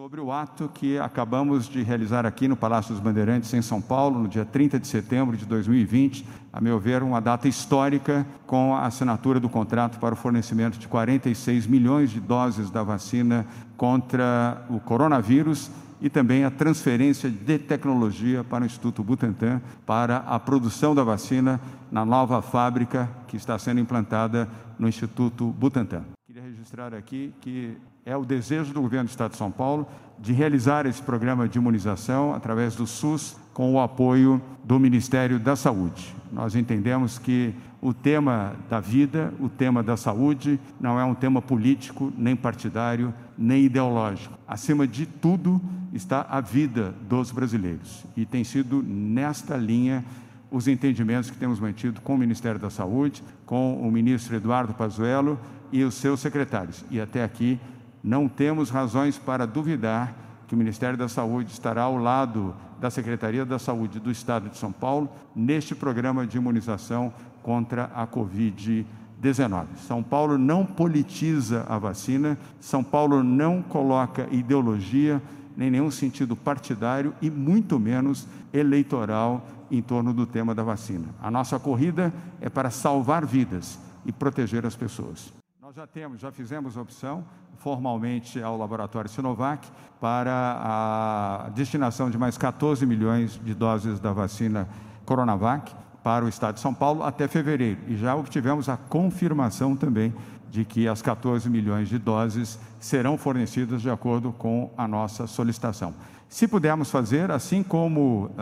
Sobre o ato que acabamos de realizar aqui no Palácio dos Bandeirantes, em São Paulo, no dia 30 de setembro de 2020, a meu ver, uma data histórica com a assinatura do contrato para o fornecimento de 46 milhões de doses da vacina contra o coronavírus e também a transferência de tecnologia para o Instituto Butantan para a produção da vacina na nova fábrica que está sendo implantada no Instituto Butantan. Queria registrar aqui que é o desejo do governo do Estado de São Paulo de realizar esse programa de imunização através do SUS com o apoio do Ministério da Saúde. Nós entendemos que o tema da vida, o tema da saúde, não é um tema político, nem partidário, nem ideológico. Acima de tudo está a vida dos brasileiros. E tem sido nesta linha os entendimentos que temos mantido com o Ministério da Saúde, com o ministro Eduardo Pazuello e os seus secretários. E até aqui não temos razões para duvidar que o Ministério da Saúde estará ao lado da Secretaria da Saúde do Estado de São Paulo neste programa de imunização contra a Covid-19. São Paulo não politiza a vacina, São Paulo não coloca ideologia, nem nenhum sentido partidário e muito menos eleitoral em torno do tema da vacina. A nossa corrida é para salvar vidas e proteger as pessoas. Nós já temos, já fizemos opção formalmente ao laboratório Sinovac para a destinação de mais 14 milhões de doses da vacina Coronavac para o estado de São Paulo até fevereiro. E já obtivemos a confirmação também de que as 14 milhões de doses serão fornecidas de acordo com a nossa solicitação. Se pudermos fazer, assim como uh,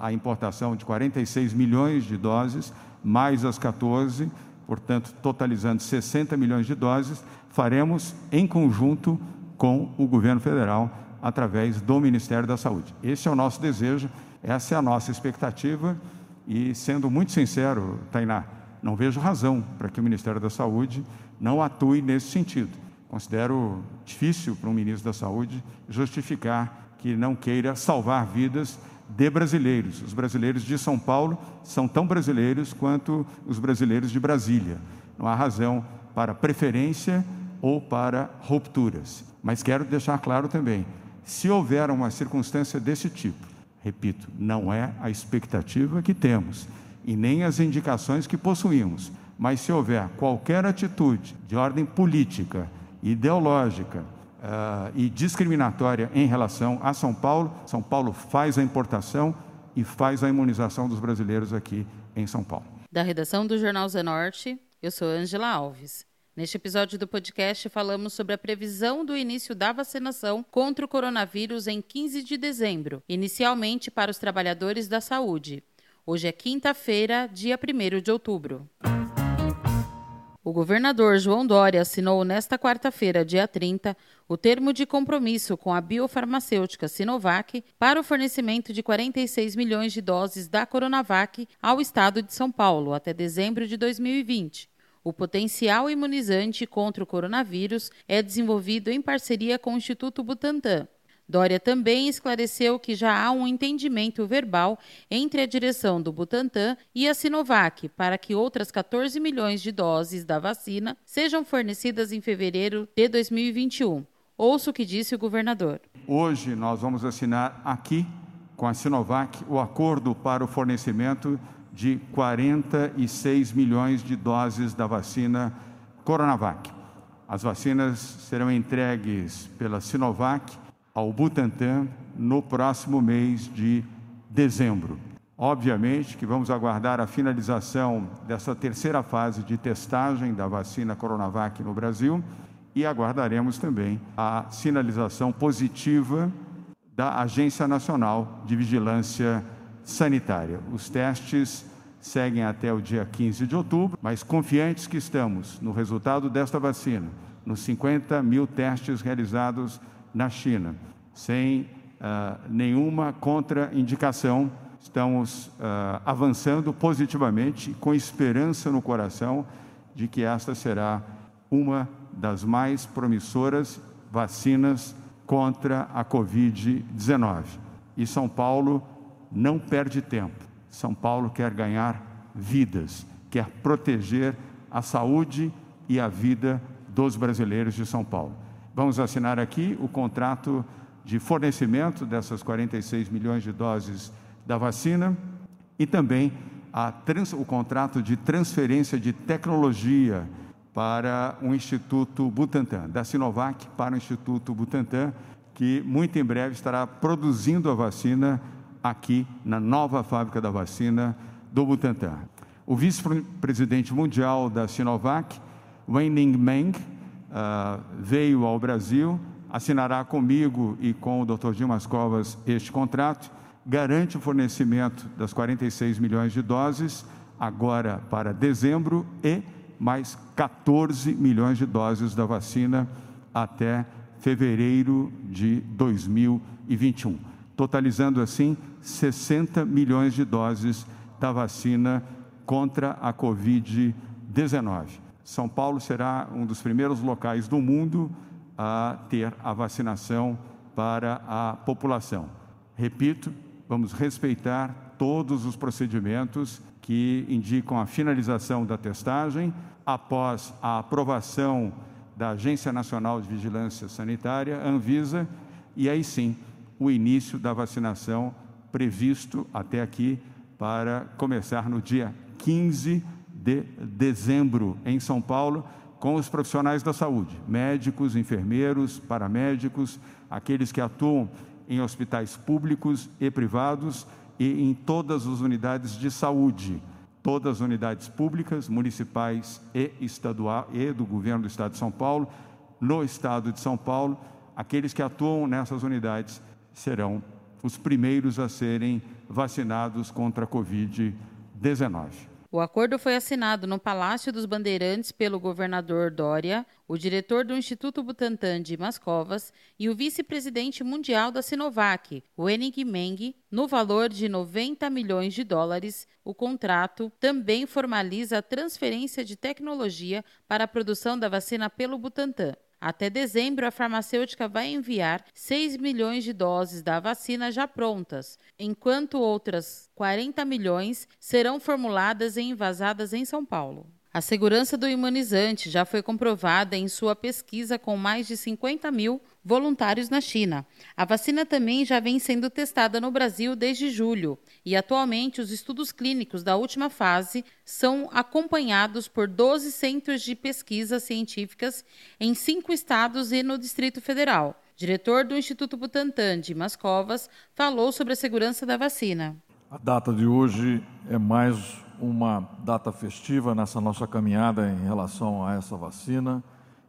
a importação de 46 milhões de doses, mais as 14, portanto, totalizando 60 milhões de doses, faremos em conjunto com o governo federal, através do Ministério da Saúde. Esse é o nosso desejo, essa é a nossa expectativa e, sendo muito sincero, Tainá, não vejo razão para que o Ministério da Saúde não atue nesse sentido. Considero difícil para um ministro da Saúde justificar que não queira salvar vidas de brasileiros. Os brasileiros de São Paulo são tão brasileiros quanto os brasileiros de Brasília. Não há razão para preferência ou para rupturas. Mas quero deixar claro também: se houver uma circunstância desse tipo, repito, não é a expectativa que temos e nem as indicações que possuímos, mas se houver qualquer atitude de ordem política, ideológica, uh, e discriminatória em relação a São Paulo. São Paulo faz a importação e faz a imunização dos brasileiros aqui em São Paulo. Da redação do Jornal Zenorte, eu sou Angela Alves. Neste episódio do podcast, falamos sobre a previsão do início da vacinação contra o coronavírus em 15 de dezembro, inicialmente para os trabalhadores da saúde. Hoje é quinta-feira, dia 1 de outubro. O governador João Dória assinou nesta quarta-feira, dia 30, o termo de compromisso com a biofarmacêutica Sinovac para o fornecimento de 46 milhões de doses da Coronavac ao estado de São Paulo até dezembro de 2020. O potencial imunizante contra o coronavírus é desenvolvido em parceria com o Instituto Butantan. Dória também esclareceu que já há um entendimento verbal entre a direção do Butantan e a Sinovac para que outras 14 milhões de doses da vacina sejam fornecidas em fevereiro de 2021. Ouça o que disse o governador. Hoje nós vamos assinar aqui com a Sinovac o acordo para o fornecimento de 46 milhões de doses da vacina Coronavac. As vacinas serão entregues pela Sinovac ao Butantan no próximo mês de dezembro. Obviamente que vamos aguardar a finalização dessa terceira fase de testagem da vacina Coronavac no Brasil e aguardaremos também a sinalização positiva da Agência Nacional de Vigilância Sanitária. Os testes seguem até o dia 15 de outubro, mas confiantes que estamos no resultado desta vacina, nos 50 mil testes realizados na China, sem uh, nenhuma contraindicação. Estamos uh, avançando positivamente, com esperança no coração de que esta será uma das mais promissoras vacinas contra a Covid-19. E São Paulo não perde tempo. São Paulo quer ganhar vidas, quer proteger a saúde e a vida dos brasileiros de São Paulo. Vamos assinar aqui o contrato de fornecimento dessas 46 milhões de doses da vacina e também trans, o contrato de transferência de tecnologia para o Instituto Butantan, da Sinovac para o Instituto Butantan, que muito em breve estará produzindo a vacina aqui na nova fábrica da vacina do Butantan. O vice-presidente mundial da Sinovac, Wenning Meng, uh, veio ao Brasil, assinará comigo e com o Dr. Dimas Covas este contrato, garante o fornecimento das 46 milhões de doses agora para dezembro e mais 14 milhões de doses da vacina até fevereiro de 2021, totalizando assim 60 milhões de doses da vacina contra a Covid-19. São Paulo será um dos primeiros locais do mundo a ter a vacinação para a população. Repito, vamos respeitar todos os procedimentos que indicam a finalização da testagem após a aprovação da Agência Nacional de Vigilância Sanitária, Anvisa, e aí sim o início da vacinação previsto até aqui para começar no dia 15 de dezembro em São Paulo com os profissionais da saúde, médicos, enfermeiros, paramédicos, aqueles que atuam em hospitais públicos e privados e em todas as unidades de saúde, todas as unidades públicas, municipais e estadual e do governo do estado de São Paulo, no estado de São Paulo, aqueles que atuam nessas unidades serão os primeiros a serem vacinados contra a COVID-19. O acordo foi assinado no Palácio dos Bandeirantes pelo governador Dória, o diretor do Instituto Butantan de Mascovas e o vice-presidente mundial da Sinovac, Wenig Meng, no valor de 90 milhões de dólares. O contrato também formaliza a transferência de tecnologia para a produção da vacina pelo Butantan. Até dezembro, a farmacêutica vai enviar 6 milhões de doses da vacina já prontas, enquanto outras 40 milhões serão formuladas e envasadas em São Paulo. A segurança do imunizante já foi comprovada em sua pesquisa com mais de 50 mil voluntários na China. A vacina também já vem sendo testada no Brasil desde julho e atualmente os estudos clínicos da última fase são acompanhados por 12 centros de pesquisas científicas em cinco estados e no Distrito Federal. Diretor do Instituto Butantan, Dimas Covas, falou sobre a segurança da vacina. A data de hoje é mais uma data festiva nessa nossa caminhada em relação a essa vacina,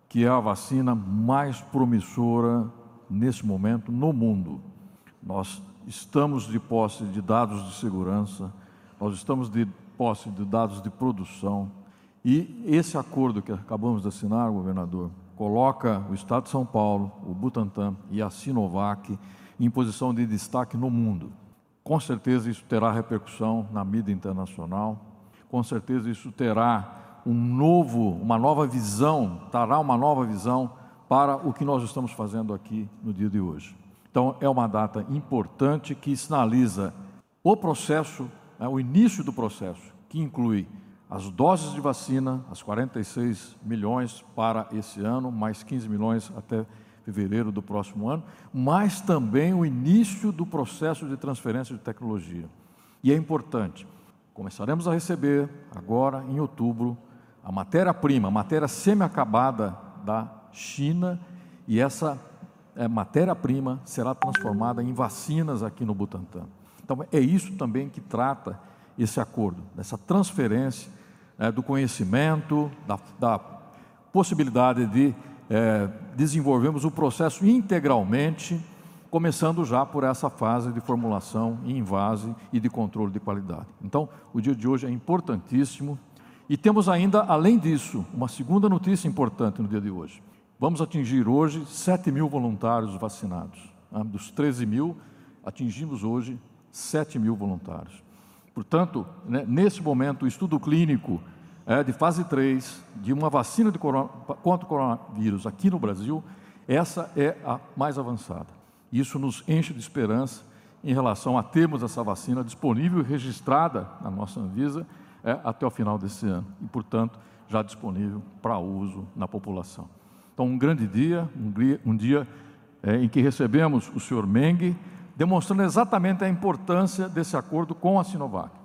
que é a vacina mais promissora nesse momento no mundo. Nós estamos de posse de dados de segurança, nós estamos de posse de dados de produção, e esse acordo que acabamos de assinar, governador, coloca o Estado de São Paulo, o Butantan e a Sinovac em posição de destaque no mundo. Com certeza isso terá repercussão na mídia internacional, com certeza isso terá um novo, uma nova visão, trará uma nova visão para o que nós estamos fazendo aqui no dia de hoje. Então, é uma data importante que sinaliza o processo, né, o início do processo, que inclui as doses de vacina, as 46 milhões para esse ano, mais 15 milhões até fevereiro do próximo ano, mas também o início do processo de transferência de tecnologia. E é importante, começaremos a receber agora em outubro a matéria-prima, a matéria semi-acabada da China, e essa é, matéria-prima será transformada em vacinas aqui no Butantan. Então, é isso também que trata esse acordo, dessa transferência é, do conhecimento, da, da possibilidade de é, desenvolvemos o processo integralmente, começando já por essa fase de formulação em invase e de controle de qualidade. Então, o dia de hoje é importantíssimo e temos ainda, além disso, uma segunda notícia importante no dia de hoje. Vamos atingir hoje 7 mil voluntários vacinados. Né? Dos 13 mil, atingimos hoje 7 mil voluntários. Portanto, né, nesse momento, o estudo clínico é, de fase 3 de uma vacina de corona, contra o coronavírus aqui no Brasil Essa é a mais avançada. Isso nos enche de esperança em relação a termos essa vacina disponível e registrada na nossa Anvisa é, até o final desse ano e, portanto, já disponível para uso na população. Então, um grande dia, um dia, um dia é, em que recebemos o senhor Meng, demonstrando exatamente a importância desse acordo com a Sinovac.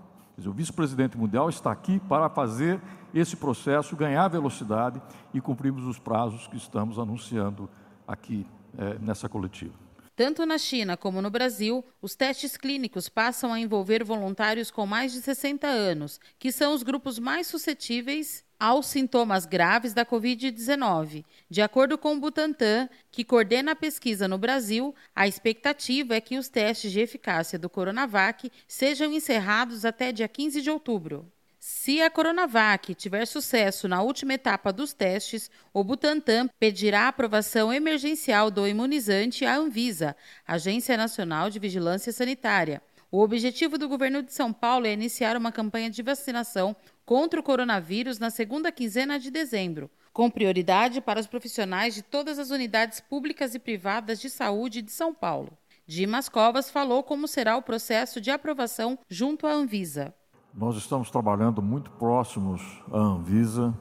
O vice-presidente mundial está aqui para fazer esse processo ganhar velocidade e cumprirmos os prazos que estamos anunciando aqui é, nessa coletiva. Tanto na China como no Brasil, os testes clínicos passam a envolver voluntários com mais de 60 anos, que são os grupos mais suscetíveis aos sintomas graves da Covid-19. De acordo com o Butantan, que coordena a pesquisa no Brasil, a expectativa é que os testes de eficácia do Coronavac sejam encerrados até dia 15 de outubro. Se a Coronavac tiver sucesso na última etapa dos testes, o Butantan pedirá a aprovação emergencial do imunizante à Anvisa, Agência Nacional de Vigilância Sanitária. O objetivo do governo de São Paulo é iniciar uma campanha de vacinação contra o coronavírus na segunda quinzena de dezembro, com prioridade para os profissionais de todas as unidades públicas e privadas de saúde de São Paulo. Dimas Covas falou como será o processo de aprovação junto à Anvisa. Nós estamos trabalhando muito próximos à Anvisa.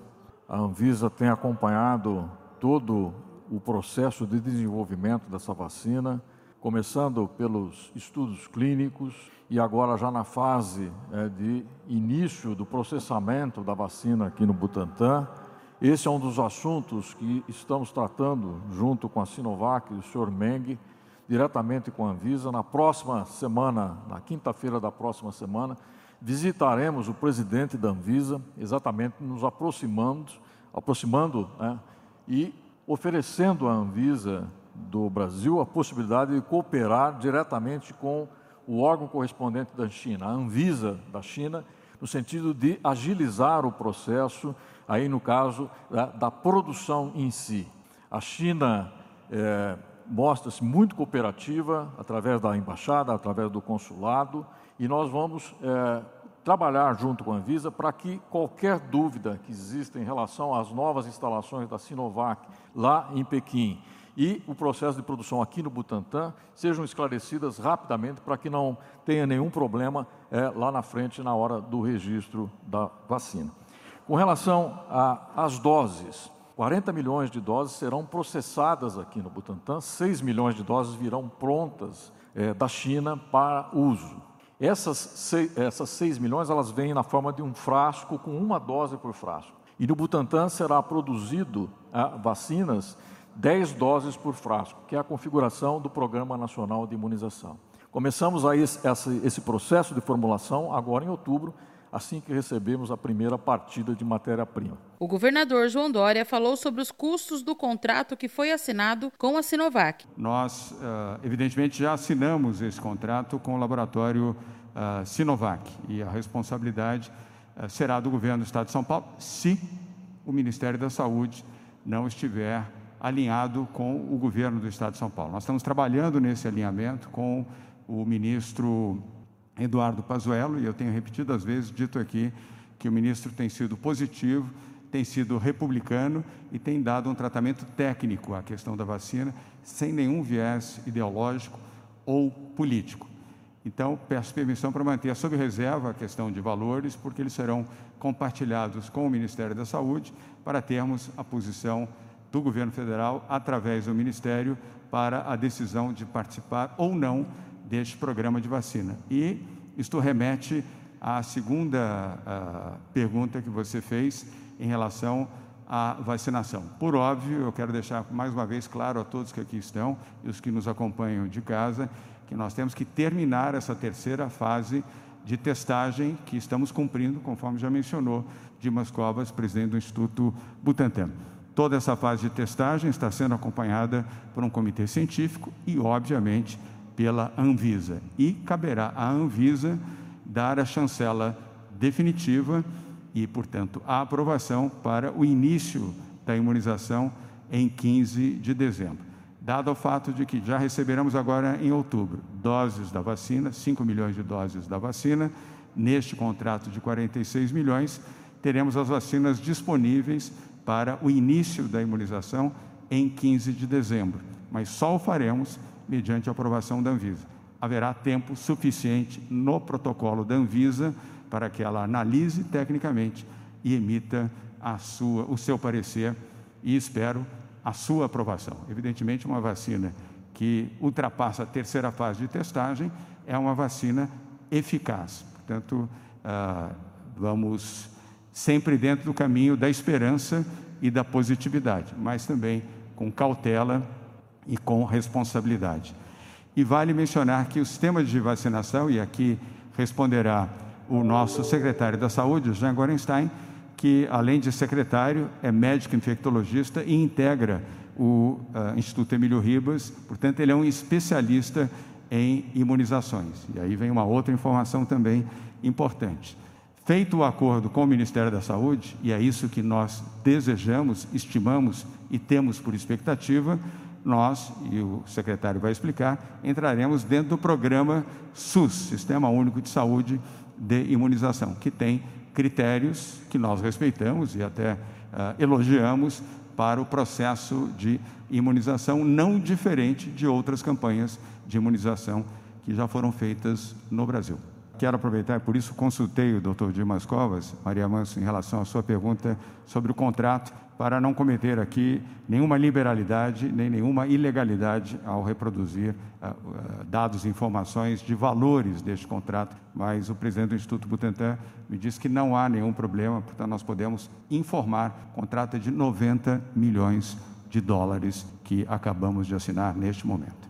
A Anvisa tem acompanhado todo o processo de desenvolvimento dessa vacina, começando pelos estudos clínicos e agora já na fase é, de início do processamento da vacina aqui no Butantan. Esse é um dos assuntos que estamos tratando junto com a Sinovac e o Sr. Meng, diretamente com a Anvisa. Na próxima semana, na quinta-feira da próxima semana, visitaremos o presidente da Anvisa, exatamente nos aproximando, aproximando né, e oferecendo à Anvisa do Brasil a possibilidade de cooperar diretamente com o órgão correspondente da China, a Anvisa da China, no sentido de agilizar o processo, aí no caso da, da produção em si. A China é, mostra-se muito cooperativa através da embaixada, através do consulado, e nós vamos é, trabalhar junto com a Anvisa para que qualquer dúvida que exista em relação às novas instalações da Sinovac lá em Pequim e o processo de produção aqui no Butantã sejam esclarecidas rapidamente para que não tenha nenhum problema é, lá na frente na hora do registro da vacina. Com relação às doses, 40 milhões de doses serão processadas aqui no Butantã, 6 milhões de doses virão prontas é, da China para uso. Essas 6, essas 6 milhões elas vêm na forma de um frasco com uma dose por frasco. E no Butantan será produzido ah, vacinas 10 doses por frasco, que é a configuração do Programa Nacional de Imunização. Começamos aí esse, esse processo de formulação agora em outubro assim que recebemos a primeira partida de matéria-prima. O governador João Dória falou sobre os custos do contrato que foi assinado com a Sinovac. Nós, eh, evidentemente, já assinamos esse contrato com o laboratório eh, Sinovac e a responsabilidade eh, será do governo do Estado de São Paulo, se o Ministério da Saúde não estiver alinhado com o governo do Estado de São Paulo. Nós estamos trabalhando nesse alinhamento com o ministro Eduardo Pazuello, e eu tenho repetido às vezes dito aqui que o ministro tem sido positivo, tem sido republicano e tem dado um tratamento técnico à questão da vacina, sem nenhum viés ideológico ou político. Então, peço permissão para manter sob reserva a questão de valores, porque eles serão compartilhados com o Ministério da Saúde para termos a posição do governo federal através do Ministério para a decisão de participar ou não deste programa de vacina. E isto remete à segunda uh, pergunta que você fez em relação à vacinação. Por óbvio, eu quero deixar mais uma vez claro a todos que aqui estão e os que nos acompanham de casa que nós temos que terminar essa terceira fase de testagem que estamos cumprindo, conforme já mencionou Dimas Covas, presidente do Instituto Butantan. Toda essa fase de testagem está sendo acompanhada por um comitê científico e, obviamente, pela Anvisa. E caberá à Anvisa dar a chancela definitiva e, portanto, a aprovação para o início da imunização em 15 de dezembro. Dado o fato de que já receberemos agora em outubro doses da vacina, 5 milhões de doses da vacina, neste contrato de 46 milhões, teremos as vacinas disponíveis para o início da imunização em 15 de dezembro, mas só o faremos mediante a aprovação da Anvisa. Haverá tempo suficiente no protocolo da Anvisa para que ela analise tecnicamente e emita sua, o seu parecer e espero a sua aprovação. Evidentemente, uma vacina que ultrapassa a terceira fase de testagem é uma vacina eficaz. Portanto, ah, vamos sempre dentro do caminho da esperança e da positividade, mas também com cautela e com responsabilidade. E vale mencionar que o sistema de vacinação, e aqui responderá o nosso secretário da Saúde, Jean Gorenstein, que além de secretário, é médico infectologista e integra o uh, Instituto Emílio Ribas, portanto, ele é um especialista em imunizações. E aí vem uma outra informação também importante. Feito o acordo com o Ministério da Saúde, e é isso que nós desejamos, estimamos e temos por expectativa, nós, e o secretário vai explicar, entraremos dentro do programa SUS, Sistema Único de Saúde de Imunização, que tem critérios que nós respeitamos e até uh, elogiamos para o processo de imunização, não diferente de outras campanhas de imunização que já foram feitas no Brasil quero aproveitar, por isso consultei o doutor Dimas Covas, Maria Manso, em relação à sua pergunta sobre o contrato, para não cometer aqui nenhuma liberalidade nem nenhuma ilegalidade ao reproduzir uh, dados e informações de valores deste contrato. Mas o presidente do Instituto Butantan me disse que não há nenhum problema, portanto, nós podemos informar. O contrato é de 90 milhões de dólares que acabamos de assinar neste momento.